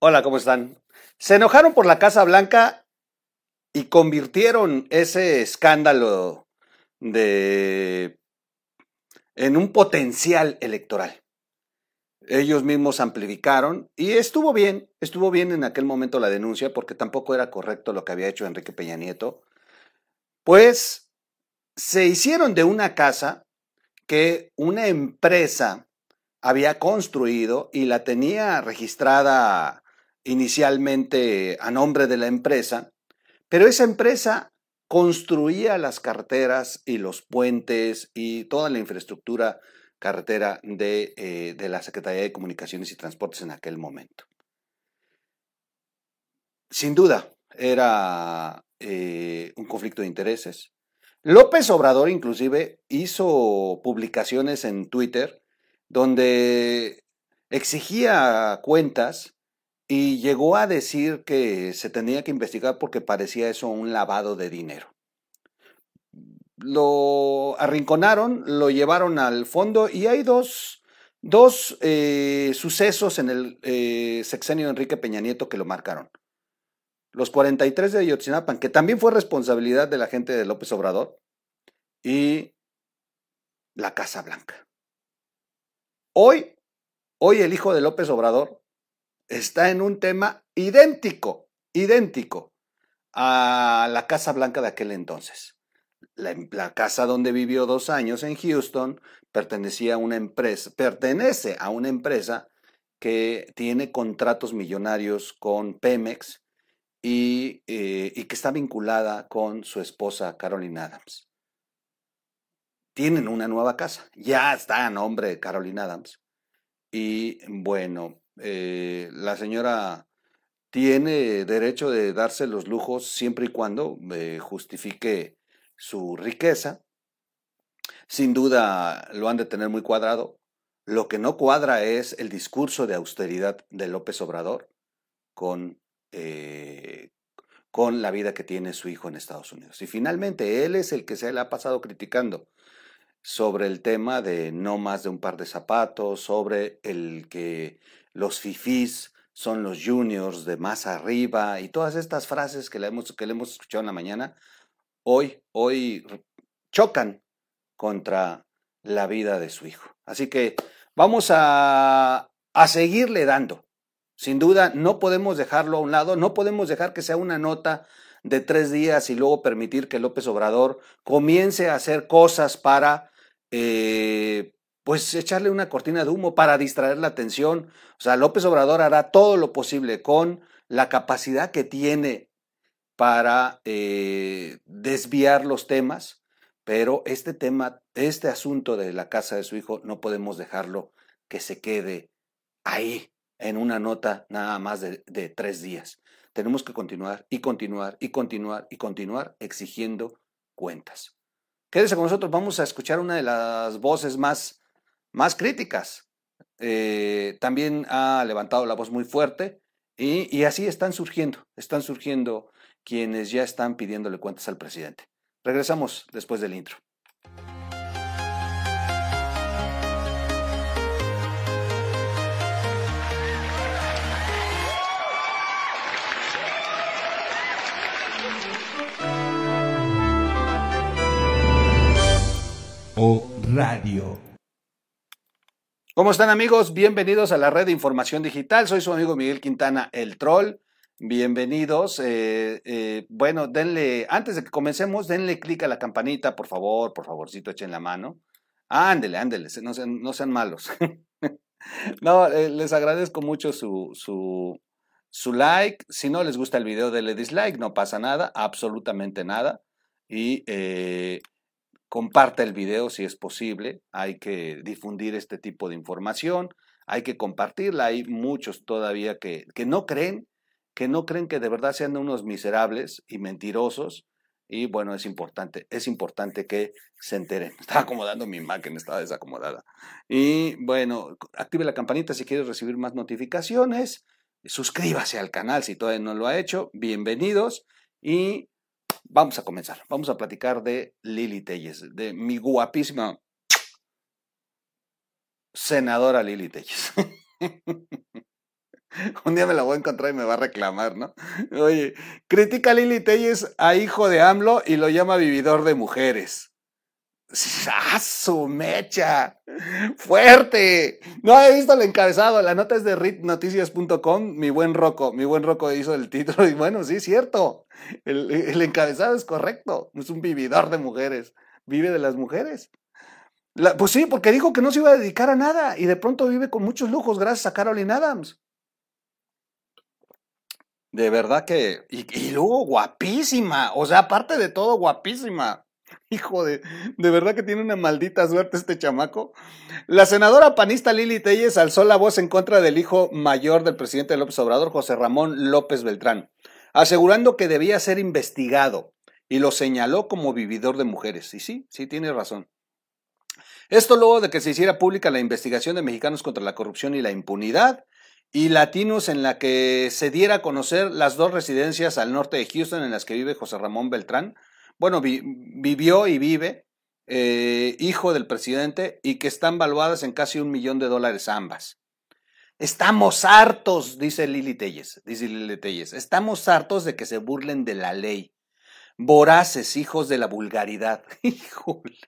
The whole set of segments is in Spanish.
Hola, ¿cómo están? Se enojaron por la Casa Blanca y convirtieron ese escándalo de en un potencial electoral. Ellos mismos amplificaron y estuvo bien, estuvo bien en aquel momento la denuncia porque tampoco era correcto lo que había hecho Enrique Peña Nieto. Pues se hicieron de una casa que una empresa había construido y la tenía registrada inicialmente a nombre de la empresa, pero esa empresa construía las carreteras y los puentes y toda la infraestructura carretera de, eh, de la Secretaría de Comunicaciones y Transportes en aquel momento. Sin duda, era eh, un conflicto de intereses. López Obrador inclusive hizo publicaciones en Twitter donde exigía cuentas y llegó a decir que se tenía que investigar porque parecía eso un lavado de dinero. Lo arrinconaron, lo llevaron al fondo y hay dos, dos eh, sucesos en el eh, sexenio de Enrique Peña Nieto que lo marcaron. Los 43 de Ayotzinapan, que también fue responsabilidad de la gente de López Obrador, y la Casa Blanca. Hoy, hoy el hijo de López Obrador está en un tema idéntico, idéntico a la Casa Blanca de aquel entonces. La, casa donde vivió dos años en Houston pertenecía a una empresa, pertenece a una empresa que tiene contratos millonarios con Pemex y, eh, y que está vinculada con su esposa Caroline Adams. Tienen una nueva casa, ya está a nombre de Caroline Adams. Y bueno, eh, la señora tiene derecho de darse los lujos siempre y cuando justifique su riqueza. Sin duda lo han de tener muy cuadrado. Lo que no cuadra es el discurso de austeridad de López Obrador con, eh, con la vida que tiene su hijo en Estados Unidos. Y finalmente, él es el que se le ha pasado criticando sobre el tema de no más de un par de zapatos, sobre el que los fifís son los juniors de más arriba y todas estas frases que le hemos, que le hemos escuchado en la mañana, hoy, hoy chocan contra la vida de su hijo. Así que vamos a, a seguirle dando. Sin duda, no podemos dejarlo a un lado, no podemos dejar que sea una nota de tres días y luego permitir que López Obrador comience a hacer cosas para eh, pues echarle una cortina de humo para distraer la atención. O sea, López Obrador hará todo lo posible con la capacidad que tiene para eh, desviar los temas, pero este tema, este asunto de la casa de su hijo, no podemos dejarlo que se quede ahí en una nota nada más de, de tres días. Tenemos que continuar y continuar y continuar y continuar exigiendo cuentas. Quédese con nosotros, vamos a escuchar una de las voces más más críticas. Eh, también ha levantado la voz muy fuerte y, y así están surgiendo, están surgiendo quienes ya están pidiéndole cuentas al presidente. Regresamos después del intro. O Radio. ¿Cómo están amigos? Bienvenidos a la red de información digital. Soy su amigo Miguel Quintana, el troll. Bienvenidos. Eh, eh, bueno, denle, antes de que comencemos, denle clic a la campanita, por favor, por favorcito, echen la mano. Ándele, ándele, no sean, malos. no, eh, les agradezco mucho su, su, su like. Si no les gusta el video, denle dislike, no pasa nada, absolutamente nada. Y Comparte el video si es posible. Hay que difundir este tipo de información. Hay que compartirla. Hay muchos todavía que, que no creen, que no creen que de verdad sean unos miserables y mentirosos. Y bueno, es importante, es importante que se enteren. Estaba acomodando mi máquina, estaba desacomodada. Y bueno, active la campanita si quieres recibir más notificaciones. Suscríbase al canal si todavía no lo ha hecho. Bienvenidos. Y Vamos a comenzar. Vamos a platicar de Lili Telles, de mi guapísima senadora Lili Telles. Un día me la voy a encontrar y me va a reclamar, ¿no? Oye, critica a Lili Telles a hijo de AMLO y lo llama vividor de mujeres. ¡Ah, su mecha! ¡Fuerte! No he visto el encabezado. La nota es de ritnoticias.com. Mi buen Roco, mi buen Roco hizo el título. Y bueno, sí, cierto. El, el encabezado es correcto. Es un vividor de mujeres. Vive de las mujeres pues sí, porque dijo que no se iba a dedicar a nada y de pronto vive con muchos lujos gracias a Carolyn Adams. De verdad que. Y, luego guapísima. O sea, aparte de todo, guapísima. Hijo de. De verdad que tiene una maldita suerte este chamaco. La senadora panista Lili Telles alzó la voz en contra del hijo mayor del presidente López Obrador, José Ramón López Beltrán, asegurando que debía ser investigado y lo señaló como vividor de mujeres. Y sí, sí, tiene razón. Esto luego de que se hiciera pública la investigación de mexicanos contra la corrupción y la impunidad y latinos en la que se diera a conocer las dos residencias al norte de Houston en las que vive José Ramón Beltrán. Bueno, vivió y vive, eh, hijo del presidente, y que están valuadas en casi un millón de dólares ambas. Estamos hartos, dice Lili dice Lili Telles, estamos hartos de que se burlen de la ley. Voraces, hijos de la vulgaridad. Híjole.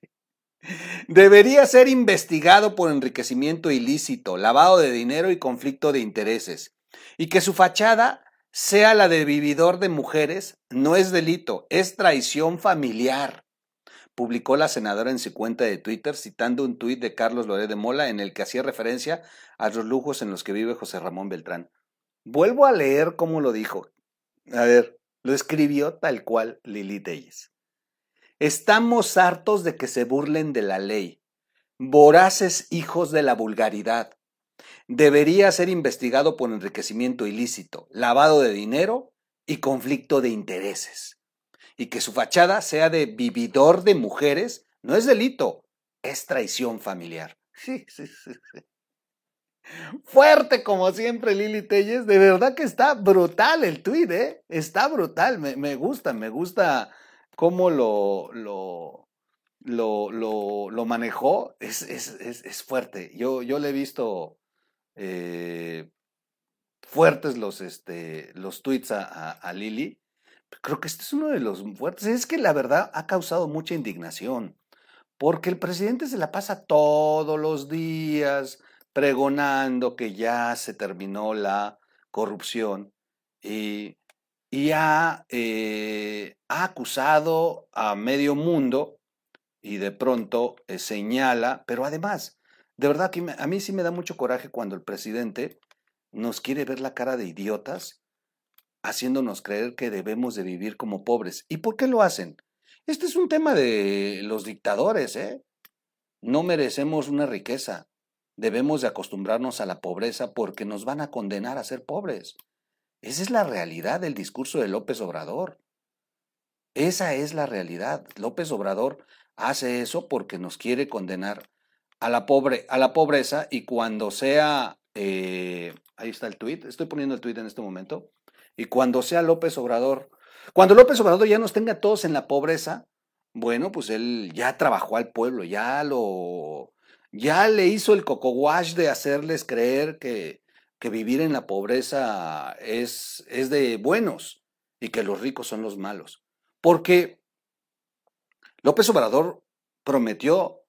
Debería ser investigado por enriquecimiento ilícito, lavado de dinero y conflicto de intereses. Y que su fachada sea la de vividor de mujeres no es delito, es traición familiar. Publicó la senadora en su cuenta de Twitter citando un tuit de Carlos Loré de Mola en el que hacía referencia a los lujos en los que vive José Ramón Beltrán. Vuelvo a leer cómo lo dijo. A ver, lo escribió tal cual Lili Telles. Estamos hartos de que se burlen de la ley. Voraces hijos de la vulgaridad. Debería ser investigado por enriquecimiento ilícito, lavado de dinero y conflicto de intereses. Y que su fachada sea de vividor de mujeres no es delito, es traición familiar. Sí, sí, sí. Fuerte como siempre Lili Telles, de verdad que está brutal el tuit, ¿eh? Está brutal, me, me gusta, me gusta cómo lo, lo, lo, lo, manejó, es, es, es, fuerte. Yo, yo le he visto eh, fuertes los, este, los tweets a, a, Lili. Creo que este es uno de los fuertes. Es que la verdad ha causado mucha indignación, porque el presidente se la pasa todos los días pregonando que ya se terminó la corrupción y y ha, eh, ha acusado a medio mundo y de pronto eh, señala, pero además, de verdad que a mí sí me da mucho coraje cuando el presidente nos quiere ver la cara de idiotas, haciéndonos creer que debemos de vivir como pobres. ¿Y por qué lo hacen? Este es un tema de los dictadores, ¿eh? No merecemos una riqueza. Debemos de acostumbrarnos a la pobreza porque nos van a condenar a ser pobres. Esa es la realidad del discurso de López Obrador. Esa es la realidad. López Obrador hace eso porque nos quiere condenar a la, pobre, a la pobreza y cuando sea, eh, ahí está el tuit, estoy poniendo el tuit en este momento, y cuando sea López Obrador, cuando López Obrador ya nos tenga todos en la pobreza, bueno, pues él ya trabajó al pueblo, ya lo, ya le hizo el coco wash de hacerles creer que, que vivir en la pobreza es, es de buenos y que los ricos son los malos. Porque López Obrador prometió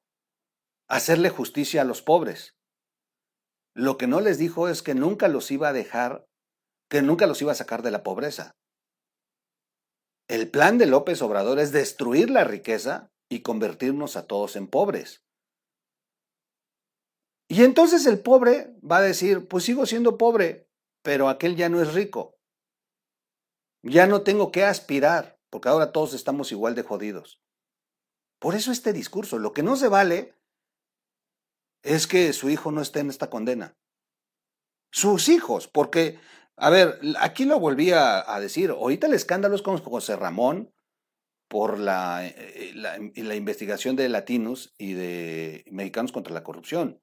hacerle justicia a los pobres. Lo que no les dijo es que nunca los iba a dejar, que nunca los iba a sacar de la pobreza. El plan de López Obrador es destruir la riqueza y convertirnos a todos en pobres. Y entonces el pobre va a decir, pues sigo siendo pobre, pero aquel ya no es rico. Ya no tengo que aspirar, porque ahora todos estamos igual de jodidos. Por eso este discurso, lo que no se vale es que su hijo no esté en esta condena. Sus hijos, porque, a ver, aquí lo volví a, decir, ahorita el escándalo es con José Ramón por la, eh, la, investigación de latinos y de mexicanos contra la corrupción.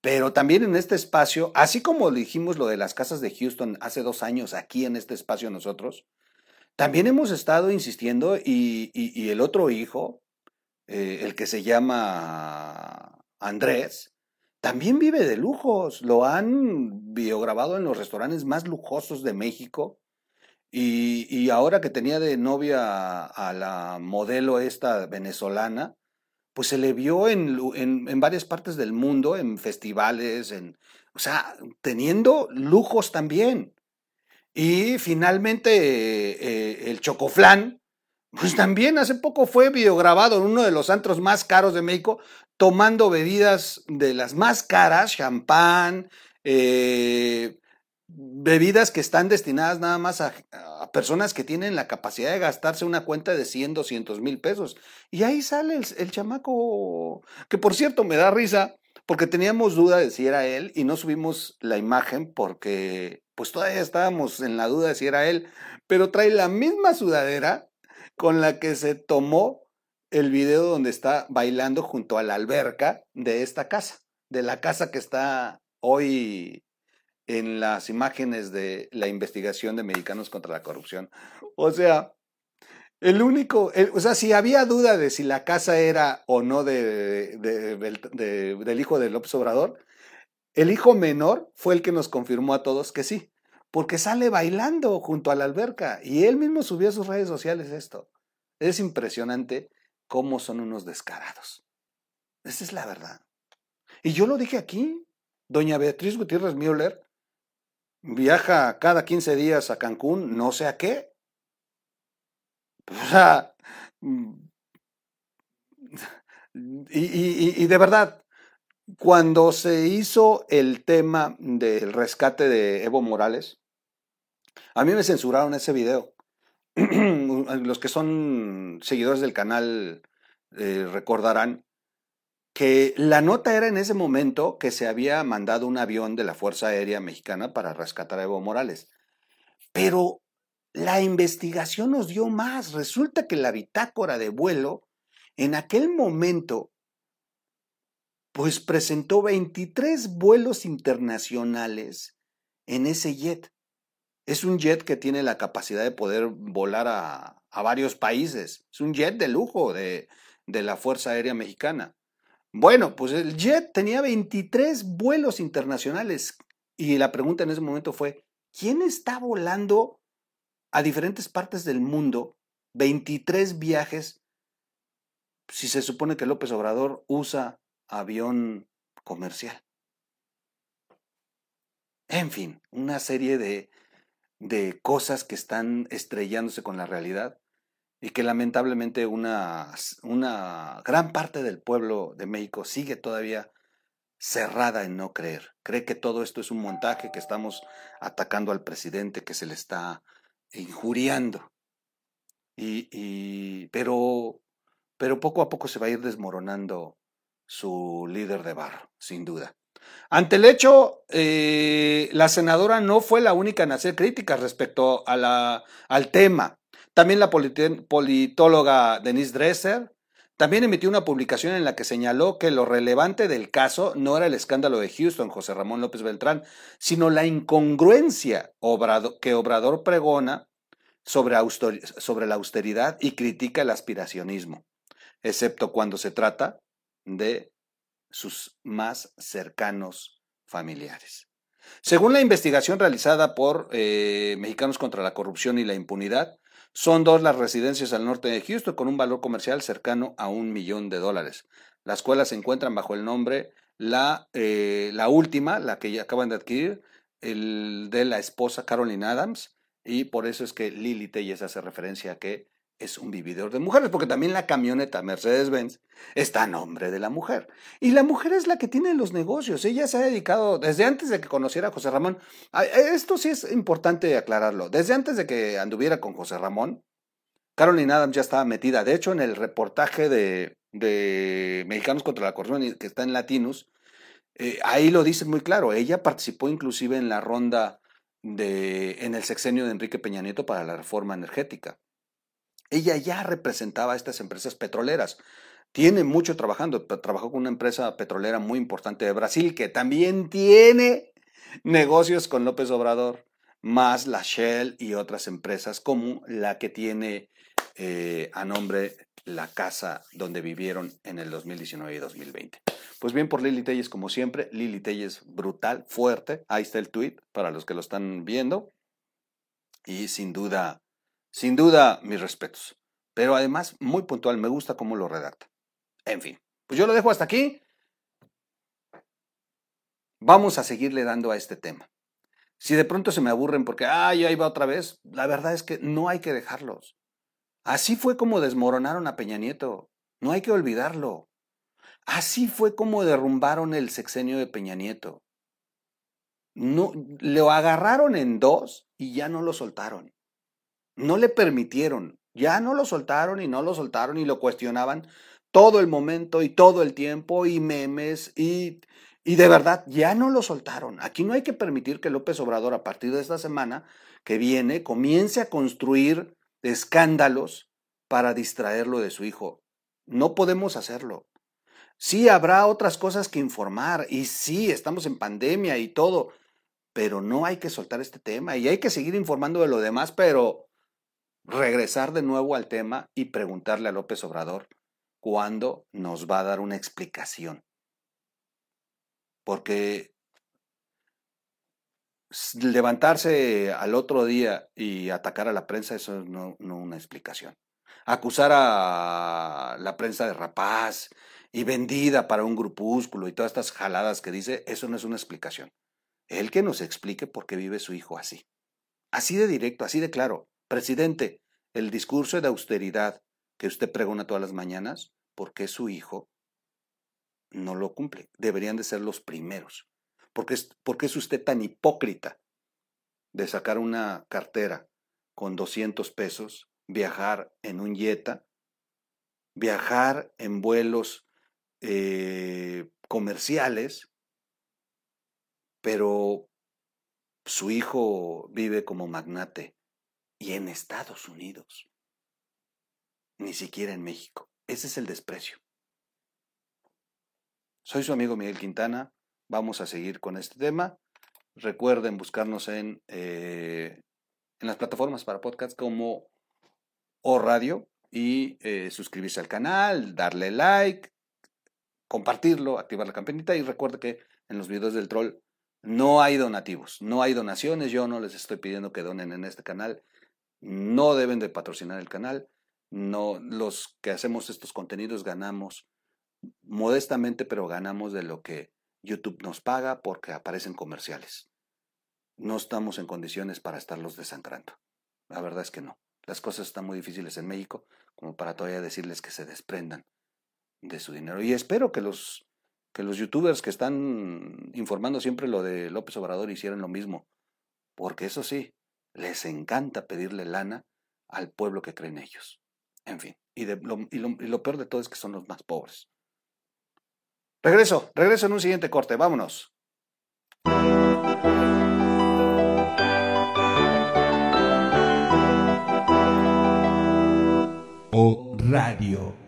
Pero también en este espacio, así como dijimos lo de las casas de Houston hace dos años aquí en este espacio nosotros, también hemos estado insistiendo y, el otro hijo, eh, el que se llama Andrés, también vive de lujos. Lo han biograbado en los restaurantes más lujosos de México. Y, ahora que tenía de novia a, la modelo esta venezolana, pues se le vio en, en, varias partes del mundo, en festivales, en, o sea, teniendo lujos también. Y finalmente eh, el Chocoflán, pues también hace poco fue videograbado en uno de los antros más caros de México, tomando bebidas de las más caras, champán, eh, bebidas que están destinadas nada más a, personas que tienen la capacidad de gastarse una cuenta de 100, 200 mil pesos. Y ahí sale el, chamaco, que por cierto me da risa, porque teníamos duda de si era él y no subimos la imagen porque pues todavía estábamos en la duda de si era él, pero trae la misma sudadera con la que se tomó el video donde está bailando junto a la alberca de esta casa, de la casa que está hoy en las imágenes de la investigación de Mexicanos contra la Corrupción. O sea, el único, o sea, si había duda de si la casa era o no de, del hijo de López Obrador, el hijo menor fue el que nos confirmó a todos que sí, porque sale bailando junto a la alberca y él mismo subió a sus redes sociales esto. Es impresionante cómo son unos descarados. Esa es la verdad. Y yo lo dije aquí. Doña Beatriz Gutiérrez Müller viaja cada 15 días a Cancún, no sé a qué. O sea, mm, y, de verdad, cuando se hizo el tema del rescate de Evo Morales, a mí me censuraron ese video. Los que son seguidores del canal eh, recordarán que la nota era en ese momento que se había mandado un avión de la Fuerza Aérea Mexicana para rescatar a Evo Morales. Pero la investigación nos dio más. Resulta que la bitácora de vuelo en aquel momento pues presentó 23 vuelos internacionales en ese jet. Es un jet que tiene la capacidad de poder volar a, varios países. Es un jet de lujo de, de la Fuerza Aérea Mexicana. Bueno, pues el jet tenía 23 vuelos internacionales y la pregunta en ese momento fue, ¿quién está volando a diferentes partes del mundo 23 viajes si se supone que López Obrador usa avión comercial? En fin, una serie de, de cosas que están estrellándose con la realidad y que lamentablemente una, una gran parte del pueblo de México sigue todavía cerrada en no creer. Cree que todo esto es un montaje, que estamos atacando al presidente, que se le está injuriando. Y, pero, pero poco a poco se va a ir desmoronando su líder de barro, sin duda. Ante el hecho, eh, la senadora no fue la única en hacer críticas respecto a la, al tema. También la politóloga Denise Dresser también emitió una publicación en la que señaló que lo relevante del caso no era el escándalo de Houston, José Ramón López Beltrán, sino la incongruencia que Obrador pregona sobre, sobre la austeridad y critica el aspiracionismo, excepto cuando se trata de sus más cercanos familiares. Según la investigación realizada por eh, Mexicanos contra la Corrupción y la Impunidad, son dos las residencias al norte de Houston con un valor comercial cercano a un millón de dólares. Las escuelas se encuentran bajo el nombre la, eh, la última, la que ya acaban de adquirir, el de la esposa Carolyn Adams, y por eso es que Lily Telles hace referencia a que es un vividor de mujeres, porque también la camioneta Mercedes-Benz está a nombre de la mujer. Y la mujer es la que tiene los negocios. Ella se ha dedicado, desde antes de que conociera a José Ramón, esto sí es importante aclararlo, desde antes de que anduviera con José Ramón, Carolyn Adams ya estaba metida. De hecho, en el reportaje de, Mexicanos contra la Corrupción, que está en Latinus, eh, ahí lo dice muy claro. Ella participó inclusive en la ronda de, en el sexenio de Enrique Peña Nieto para la reforma energética. Ella ya representaba a estas empresas petroleras. Tiene mucho trabajando. Trabajó con una empresa petrolera muy importante de Brasil que también tiene negocios con López Obrador, más la Shell y otras empresas como la que tiene eh, a nombre la casa donde vivieron en el 2019 y 2020. Pues bien, por Lili Telles, como siempre, Lili Telles brutal, fuerte. Ahí está el tweet para los que lo están viendo. Y sin duda, sin duda, mis respetos. Pero además, muy puntual, me gusta cómo lo redacta. En fin, pues yo lo dejo hasta aquí. Vamos a seguirle dando a este tema. Si de pronto se me aburren porque, ay, ahí va otra vez, la verdad es que no hay que dejarlos. Así fue como desmoronaron a Peña Nieto. No hay que olvidarlo. Así fue como derrumbaron el sexenio de Peña Nieto. No, lo agarraron en dos y ya no lo soltaron. No le permitieron. Ya no lo soltaron y no lo soltaron y lo cuestionaban todo el momento y todo el tiempo y memes y, y de verdad ya no lo soltaron. Aquí no hay que permitir que López Obrador a partir de esta semana que viene comience a construir escándalos para distraerlo de su hijo. No podemos hacerlo. Sí, habrá otras cosas que informar y sí, estamos en pandemia y todo, pero no hay que soltar este tema y hay que seguir informando de lo demás, pero regresar de nuevo al tema y preguntarle a López Obrador cuándo nos va a dar una explicación. Porque levantarse al otro día y atacar a la prensa, eso es no, no una explicación. Acusar a la prensa de rapaz y vendida para un grupúsculo y todas estas jaladas que dice, eso no es una explicación. Él que nos explique por qué vive su hijo así. Así de directo, así de claro. Presidente, el discurso de austeridad que usted pregona todas las mañanas, ¿por qué su hijo no lo cumple? Deberían de ser los primeros. ¿Por qué, es usted tan hipócrita de sacar una cartera con 200 pesos, viajar en un Jetta, viajar en vuelos eh, comerciales, pero su hijo vive como magnate y en Estados Unidos, ni siquiera en México. Ese es el desprecio. Soy su amigo Miguel Quintana. Vamos a seguir con este tema. Recuerden buscarnos en, eh, en las plataformas para podcast como O Radio y eh, suscribirse al canal, darle like, compartirlo, activar la campanita y recuerde que en los videos del troll no hay donativos, no hay donaciones, yo no les estoy pidiendo que donen en este canal, no deben de patrocinar el canal, no los que hacemos estos contenidos ganamos modestamente, pero ganamos de lo que YouTube nos paga porque aparecen comerciales. No estamos en condiciones para estarlos desangrando. La verdad es que no. Las cosas están muy difíciles en México como para todavía decirles que se desprendan de su dinero. Y espero que los, que los youtubers que están informando siempre lo de López Obrador hicieran lo mismo. Porque eso sí, les encanta pedirle lana al pueblo que creen ellos. En fin, y, lo, peor de todo es que son los más pobres. Regreso, regreso en un siguiente corte, vámonos. O Radio.